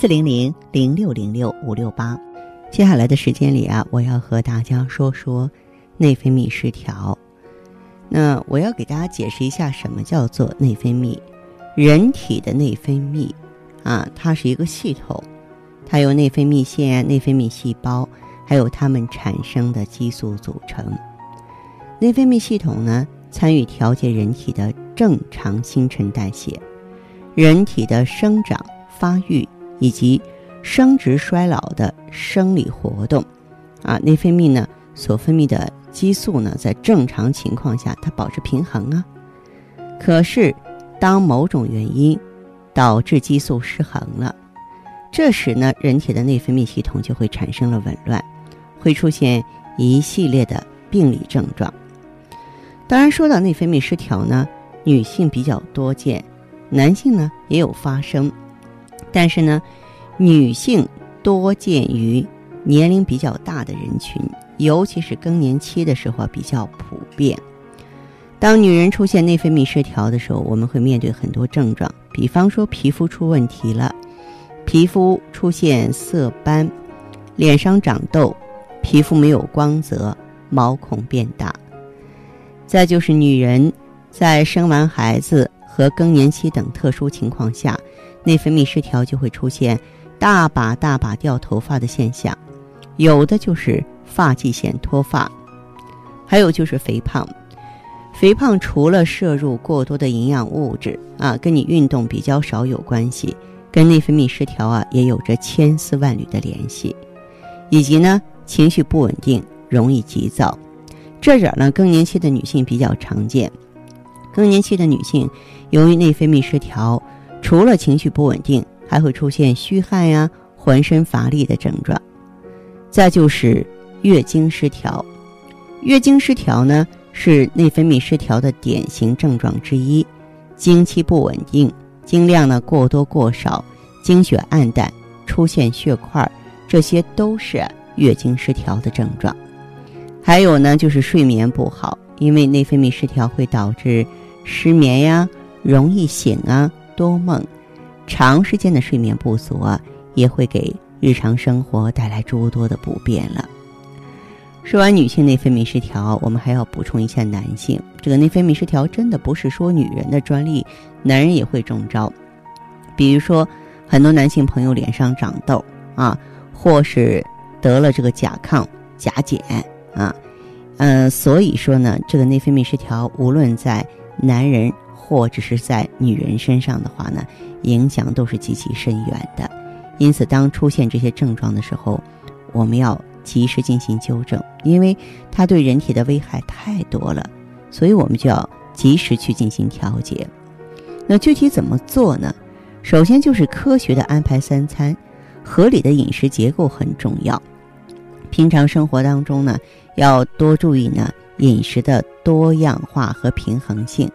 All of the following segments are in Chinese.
四零零零六零六五六八，接下来的时间里啊，我要和大家说说内分泌失调。那我要给大家解释一下什么叫做内分泌。人体的内分泌啊，它是一个系统，它由内分泌腺、内分泌细胞还有它们产生的激素组成。内分泌系统呢，参与调节人体的正常新陈代谢，人体的生长发育。以及生殖衰老的生理活动，啊，内分泌呢所分泌的激素呢，在正常情况下它保持平衡啊。可是，当某种原因导致激素失衡了，这时呢，人体的内分泌系统就会产生了紊乱，会出现一系列的病理症状。当然，说到内分泌失调呢，女性比较多见，男性呢也有发生。但是呢，女性多见于年龄比较大的人群，尤其是更年期的时候比较普遍。当女人出现内分泌失调的时候，我们会面对很多症状，比方说皮肤出问题了，皮肤出现色斑，脸上长痘，皮肤没有光泽，毛孔变大。再就是女人在生完孩子和更年期等特殊情况下。内分泌失调就会出现大把大把掉头发的现象，有的就是发际线脱发，还有就是肥胖。肥胖除了摄入过多的营养物质啊，跟你运动比较少有关系，跟内分泌失调啊也有着千丝万缕的联系。以及呢，情绪不稳定，容易急躁，这点呢更年期的女性比较常见。更年期的女性由于内分泌失调。除了情绪不稳定，还会出现虚汗呀、浑身乏力的症状。再就是月经失调，月经失调呢是内分泌失调的典型症状之一。经期不稳定，经量呢过多过少，经血暗淡，出现血块，这些都是月经失调的症状。还有呢就是睡眠不好，因为内分泌失调会导致失眠呀，容易醒啊。多梦，长时间的睡眠不足啊，也会给日常生活带来诸多的不便了。说完女性内分泌失调，我们还要补充一下男性。这个内分泌失调真的不是说女人的专利，男人也会中招。比如说，很多男性朋友脸上长痘啊，或是得了这个甲亢、甲减啊，嗯，所以说呢，这个内分泌失调无论在男人。或者是在女人身上的话呢，影响都是极其深远的。因此，当出现这些症状的时候，我们要及时进行纠正，因为它对人体的危害太多了，所以我们就要及时去进行调节。那具体怎么做呢？首先就是科学的安排三餐，合理的饮食结构很重要。平常生活当中呢，要多注意呢饮食的多样化和平衡性。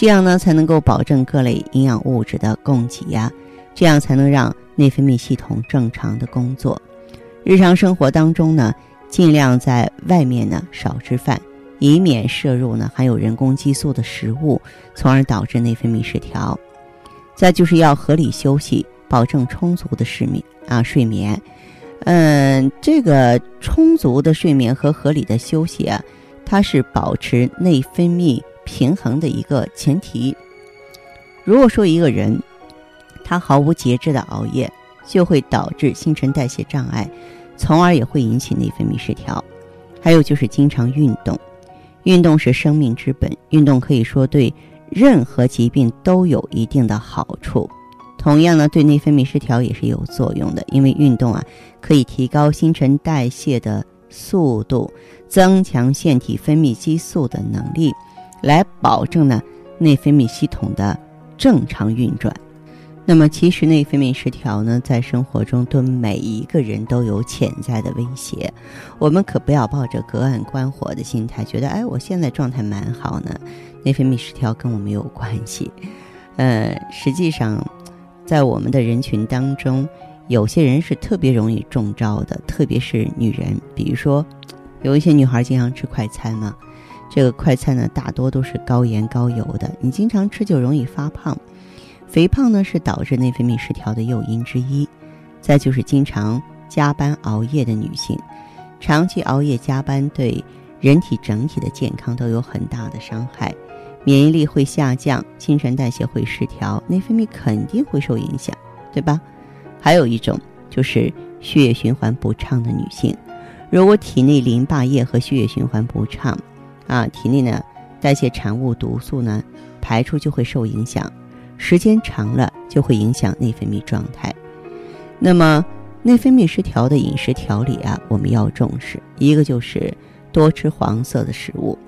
这样呢，才能够保证各类营养物质的供给呀，这样才能让内分泌系统正常的工作。日常生活当中呢，尽量在外面呢少吃饭，以免摄入呢含有人工激素的食物，从而导致内分泌失调。再就是要合理休息，保证充足的睡眠啊睡眠。嗯，这个充足的睡眠和合理的休息啊，它是保持内分泌。平衡的一个前提。如果说一个人他毫无节制的熬夜，就会导致新陈代谢障碍，从而也会引起内分泌失调。还有就是经常运动，运动是生命之本，运动可以说对任何疾病都有一定的好处。同样呢，对内分泌失调也是有作用的，因为运动啊可以提高新陈代谢的速度，增强腺体分泌激素的能力。来保证呢内分泌系统的正常运转。那么，其实内分泌失调呢，在生活中对每一个人都有潜在的威胁。我们可不要抱着隔岸观火的心态，觉得哎，我现在状态蛮好呢，内分泌失调跟我没有关系。呃，实际上，在我们的人群当中，有些人是特别容易中招的，特别是女人。比如说，有一些女孩经常吃快餐嘛，这个快餐呢，大多都是高盐高油的，你经常吃就容易发胖。肥胖呢是导致内分泌失调的诱因之一，再就是经常加班熬夜的女性，长期熬夜加班对人体整体的健康都有很大的伤害，免疫力会下降，新陈代谢会失调，内分泌肯定会受影响，对吧？还有一种就是血液循环不畅的女性，如果体内淋巴液和血液循环不畅，啊，体内呢代谢产物毒素呢排出就会受影响。时间长了就会影响内分泌状态。那么，内分泌失调的饮食调理啊，我们要重视。一个就是多吃黄色的食物，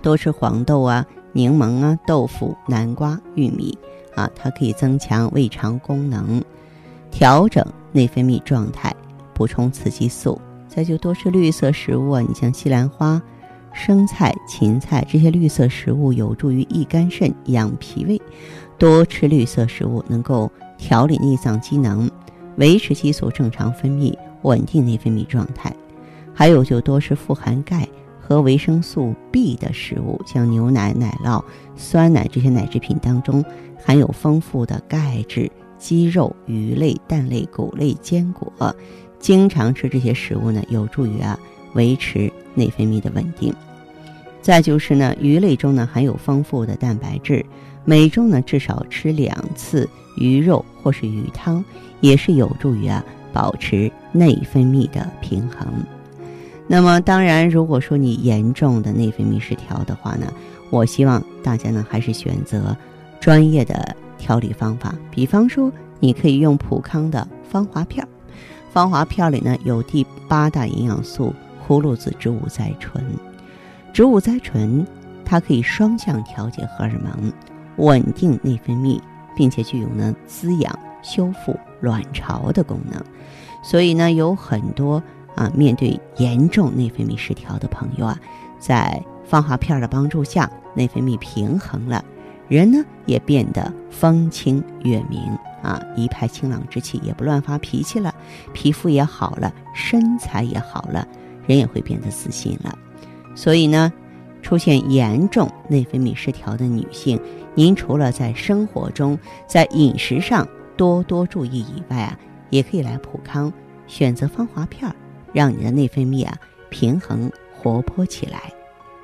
多吃黄豆啊、柠檬啊、豆腐、南瓜、玉米啊，它可以增强胃肠功能，调整内分泌状态，补充雌激素。再就多吃绿色食物啊，你像西兰花、生菜、芹菜这些绿色食物，有助于益肝肾、养脾胃。多吃绿色食物能够调理内脏机能，维持激素正常分泌，稳定内分泌状态。还有就多吃富含钙和维生素 B 的食物，像牛奶、奶酪、酸奶这些奶制品当中含有丰富的钙质。鸡肉、鱼类、蛋类、谷类、坚果，经常吃这些食物呢，有助于啊维持内分泌的稳定。再就是呢，鱼类中呢含有丰富的蛋白质。每周呢至少吃两次鱼肉或是鱼汤，也是有助于啊保持内分泌的平衡。那么当然，如果说你严重的内分泌失调的话呢，我希望大家呢还是选择专业的调理方法。比方说，你可以用普康的芳华片儿，芳华片里呢有第八大营养素葫芦籽植物甾醇，植物甾醇它可以双向调节荷尔蒙。稳定内分泌，并且具有呢滋养、修复卵巢的功能，所以呢，有很多啊面对严重内分泌失调的朋友啊，在放化片的帮助下，内分泌平衡了，人呢也变得风清月明啊，一派清朗之气，也不乱发脾气了，皮肤也好了，身材也好了，人也会变得自信了。所以呢，出现严重内分泌失调的女性。您除了在生活中、在饮食上多多注意以外啊，也可以来普康选择芳华片儿，让你的内分泌啊平衡活泼起来。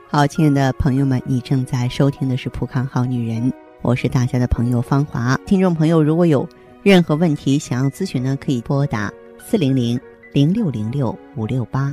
好，亲爱的朋友们，你正在收听的是普康好女人，我是大家的朋友芳华。听众朋友，如果有任何问题想要咨询呢，可以拨打四零零零六零六五六八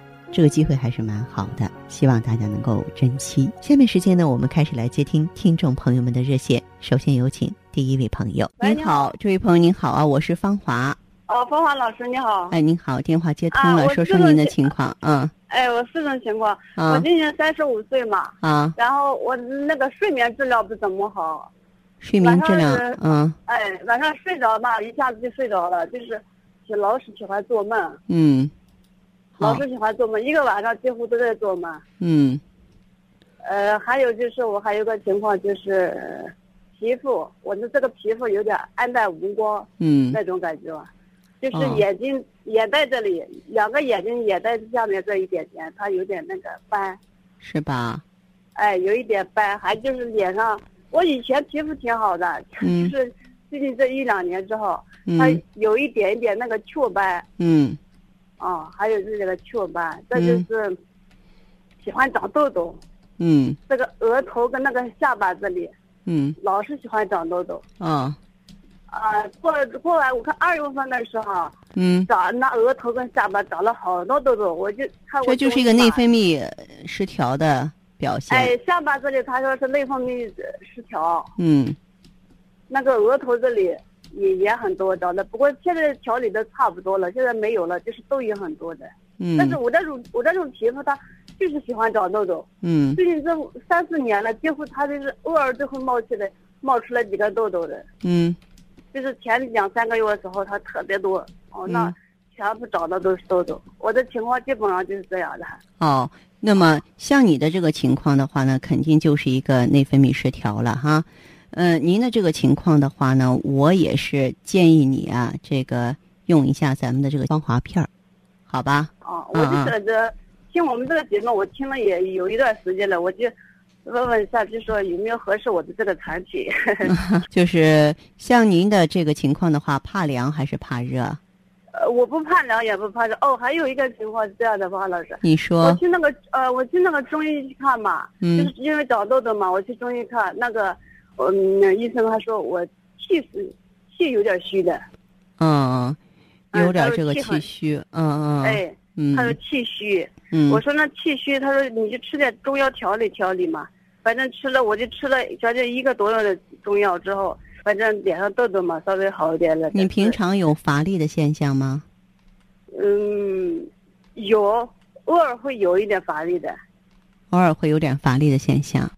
这个机会还是蛮好的，希望大家能够珍惜。下面时间呢，我们开始来接听听众朋友们的热线。首先有请第一位朋友。您好，这位朋友您好啊，我是芳华。哦，芳华老师你好。哎，您好，电话接通了，说说您的情况。嗯。哎，我四种情况。我今年三十五岁嘛。啊。然后我那个睡眠质量不怎么好。睡眠质量。嗯。哎，晚上睡着吧，一下子就睡着了，就是老是喜欢做梦。嗯。老是喜欢做梦，一个晚上几乎都在做梦。嗯。呃，还有就是我还有个情况就是皮肤，我的这个皮肤有点暗淡无光。嗯。那种感觉，就是眼睛眼袋这里，两个眼睛眼袋下面这一点点，它有点那个斑。是吧？哎，有一点斑，还就是脸上，我以前皮肤挺好的，就是最近这一两年之后，它有一点点那个雀斑。嗯。哦，还有是这个雀斑，这就是喜欢长痘痘。嗯。这个额头跟那个下巴这里。嗯。老是喜欢长痘痘。啊。啊，过过完我看二月份的时候，嗯，长那额头跟下巴长了好多痘痘，我就看这就是一个内分泌失调的表现。哎，下巴这里他说是内分泌失调。嗯，那个额头这里也也很多长的，不过现在调理的差不多了，现在没有了，就是痘也很多的。嗯，但是我这种我这种皮肤它就是喜欢长痘痘。嗯，最近这三四年了，几乎它就是偶尔就会冒起来，冒出来几个痘痘的。嗯。就是前两三个月的时候，它特别多哦，那全部长的都是痘痘。我的情况基本上就是这样的。哦，那么像你的这个情况的话呢，肯定就是一个内分泌失调了哈。嗯，您的这个情况的话呢，我也是建议你啊，这个用一下咱们的这个芳华片儿，好吧？哦，我就觉得听我们这个节目，我听了也有一段时间了，我就。问问一下，就说有没有合适我的这个产品？就是像您的这个情况的话，怕凉还是怕热？呃，我不怕凉，也不怕热。哦，还有一个情况是这样的，王老师。你说。我去那个呃，我去那个中医去看嘛，就是因为长痘痘嘛，我去中医看那个，嗯，医生他说我气是气有点虚的。嗯，有点这个气虚。嗯嗯。哎。嗯。他说气虚。嗯，我说那气虚，他说你就吃点中药调理调理嘛。反正吃了，我就吃了将近一个多月的中药之后，反正脸上痘痘嘛稍微好一点了。你平常有乏力的现象吗？嗯，有，偶尔会有一点乏力的。偶尔会有点乏力的现象。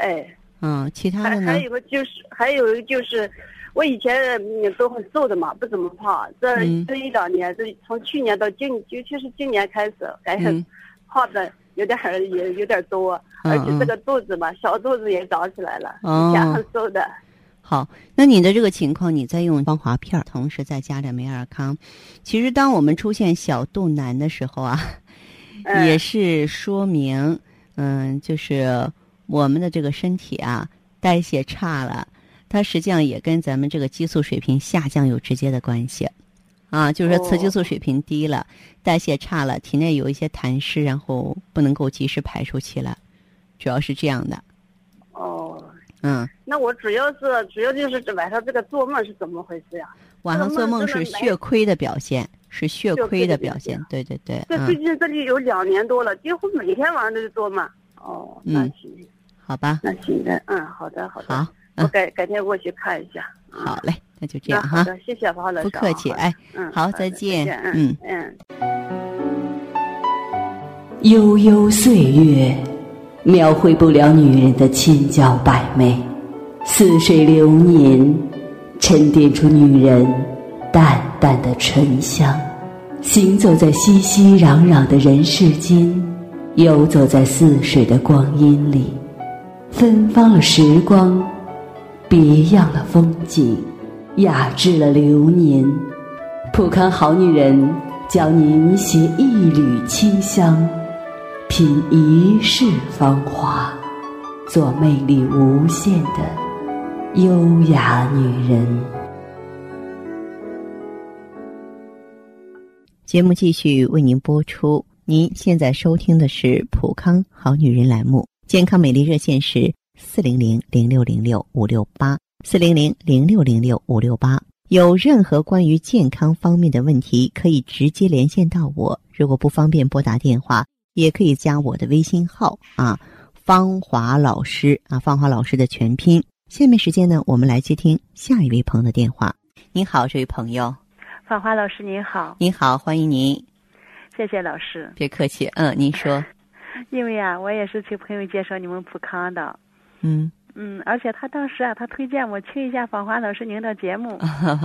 哎。嗯，其他的呢？还有个就是，还有一个就是。我以前都很瘦的嘛，不怎么胖。这这一两年，这从去年到今，尤其是今年开始，感觉胖的有点也有点多，而且这个肚子嘛，小肚子也长起来了。以前很瘦的。好，那你的这个情况，你在用芳华片，同时再加点美尔康。其实，当我们出现小肚腩的时候啊，也是说明，嗯，就是我们的这个身体啊，代谢差了。它实际上也跟咱们这个激素水平下降有直接的关系，啊，就是说雌激素水平低了，代谢差了，体内有一些痰湿，然后不能够及时排出去了，主要是这样的。哦，嗯，那我主要是主要就是晚上这个做梦是怎么回事呀？晚上做梦是血亏的表现，是血亏的表现，对对对。这最近这里有两年多了，几乎每天晚上都是做梦。哦，那行，好吧。那行的，嗯，好的，好的。好。我改改天过去看一下。好嘞，那就这样哈。谢谢黄老师。不客气，哎，嗯，好，再见。嗯嗯。悠悠岁月，描绘不了女人的千娇百媚；似水流年，沉淀出女人淡淡的醇香。行走在熙熙攘攘的人世间，游走在似水的光阴里，芬芳了时光。别样了风景，雅致了流年。普康好女人教您携一缕清香，品一世芳华，做魅力无限的优雅女人。节目继续为您播出。您现在收听的是普康好女人栏目，健康美丽热线是。四零零零六零六五六八，四零零零六零六五六八。有任何关于健康方面的问题，可以直接连线到我。如果不方便拨打电话，也可以加我的微信号啊，芳华老师啊，芳华老师的全拼。下面时间呢，我们来接听下一位朋友的电话。您好，这位朋友。芳华老师您好。您好，欢迎您。谢谢老师。别客气，嗯，您说。因为啊，我也是听朋友介绍你们普康的。嗯嗯，而且他当时啊，他推荐我听一下访华老师您的节目，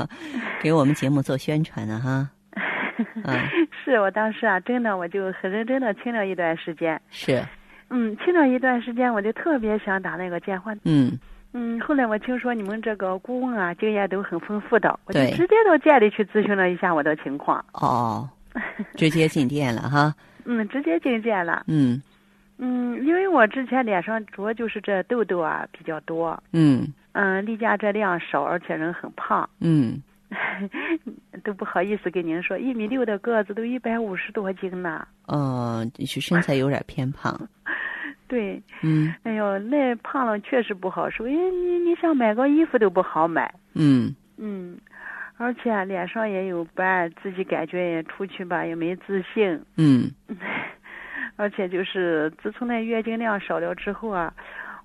给我们节目做宣传呢哈。嗯，是我当时啊，真的我就很认真的听了一段时间。是。嗯，听了一段时间，我就特别想打那个电话。嗯。嗯，后来我听说你们这个顾问啊，经验都很丰富的，我就直接到店里去咨询了一下我的情况。哦。直接进店了哈。嗯，直接进店了。嗯。嗯，因为我之前脸上主要就是这痘痘啊比较多。嗯。嗯，例假这量少，而且人很胖。嗯。都不好意思跟您说，一米六的个子都一百五十多斤呢。哦，是身材有点偏胖。对。嗯。哎呦，那胖了确实不好受，因为你你想买个衣服都不好买。嗯。嗯，而且脸上也有斑，自己感觉也出去吧也没自信。嗯。而且就是自从那月经量少了之后啊，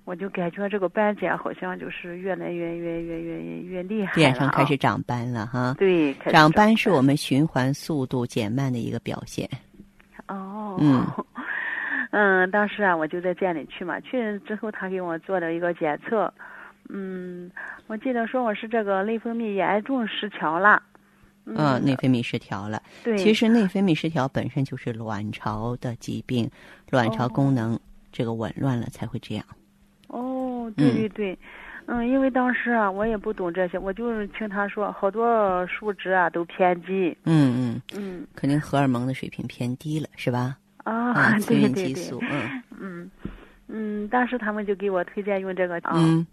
我就感觉这个斑点好像就是越来越越越越越厉害脸上开始长斑了哈。对，长斑是我们循环速度减慢的一个表现。哦。嗯。嗯，当时啊，我就在店里去嘛，去之后他给我做了一个检测，嗯，我记得说我是这个内分泌严重失调了。嗯，内分泌失调了。对，其实内分泌失调本身就是卵巢的疾病，卵巢功能这个紊乱了才会这样。哦，对对对，嗯，因为当时啊，我也不懂这些，我就听他说好多数值啊都偏低。嗯嗯嗯，肯定荷尔蒙的水平偏低了，是吧？啊，催孕激素，嗯 嗯嗯，当时他们就给我推荐用这个啊。嗯，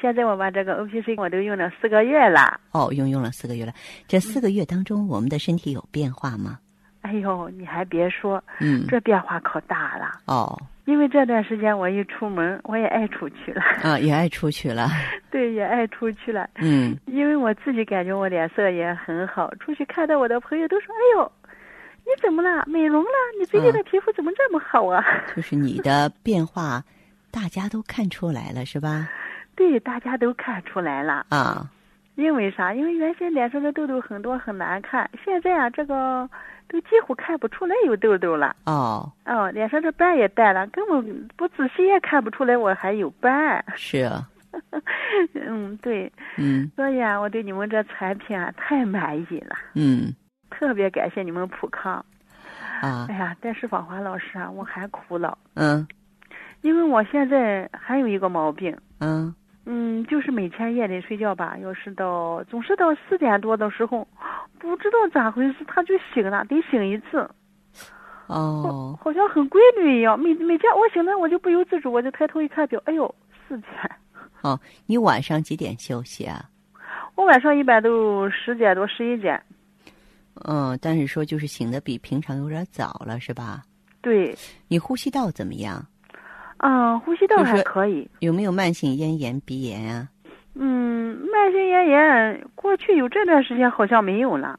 现在我把这个 O P C 我都用了四个月了。哦，用用了四个月了。这四个月当中，我们的身体有变化吗？哎呦，你还别说，嗯，这变化可大了。哦，因为这段时间我一出门，我也爱出去了。啊，也爱出去了。对，也爱出去了。嗯，因为我自己感觉我脸色也很好，出去看到我的朋友都说：“哎呦，你怎么了？美容了？你最近的皮肤怎么这么好啊？”就是你的变化，大家都看出来了，是吧？对，大家都看出来了啊。因为啥？因为原先脸上的痘痘很多很难看，现在啊，这个都几乎看不出来有痘痘了。哦。哦，脸上这斑也淡了，根本不仔细也看不出来我还有斑。是啊。嗯，对。嗯。所以啊，我对你们这产品啊太满意了。嗯。特别感谢你们普康。啊。哎呀，但是芳华老师啊，我还苦恼。嗯。因为我现在还有一个毛病。嗯。嗯，就是每天夜里睡觉吧，要是到总是到四点多的时候，不知道咋回事，他就醒了，得醒一次。哦。好像很规律一样，每每天我醒来，我就不由自主，我就抬头一看表，哎呦，四点。哦，你晚上几点休息啊？我晚上一般都十点多、十一点。嗯，但是说就是醒的比平常有点早了，是吧？对。你呼吸道怎么样？啊，呼吸道还可以。有没有慢性咽炎、鼻炎啊？嗯，慢性咽炎过去有这段时间好像没有了，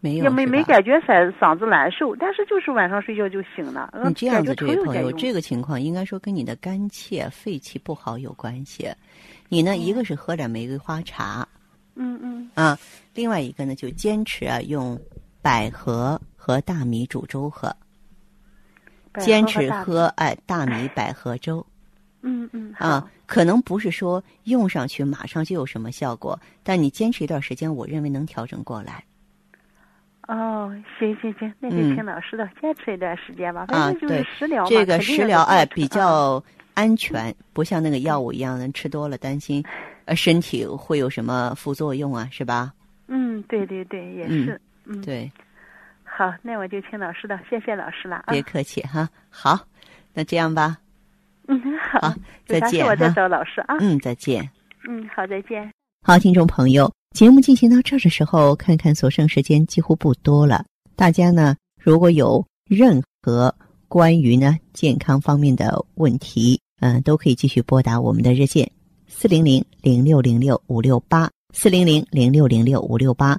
没有也没没感觉嗓嗓子难受，但是就是晚上睡觉就醒了。你这样子，这位朋友，这个情况应该说跟你的肝气、肺气不好有关系。你呢，一个是喝点玫瑰花茶，嗯嗯，啊，另外一个呢就坚持啊用百合和大米煮粥喝。坚持喝哎大米百合粥，嗯嗯啊，可能不是说用上去马上就有什么效果，但你坚持一段时间，我认为能调整过来。哦，行行行，那就听老师的，坚持一段时间吧。啊，对，食疗这个食疗哎比较安全，不像那个药物一样的吃多了担心，呃身体会有什么副作用啊，是吧？嗯，对对对，也是，嗯，对。好，那我就听老师的，谢谢老师了啊。别客气哈，好，那这样吧。嗯，好，再见我再找老师啊。嗯，再见。嗯，好，再见。好，听众朋友，节目进行到这儿的时候，看看所剩时间几乎不多了。大家呢，如果有任何关于呢健康方面的问题，嗯，都可以继续拨打我们的热线四零零零六零六五六八四零零零六零六五六八。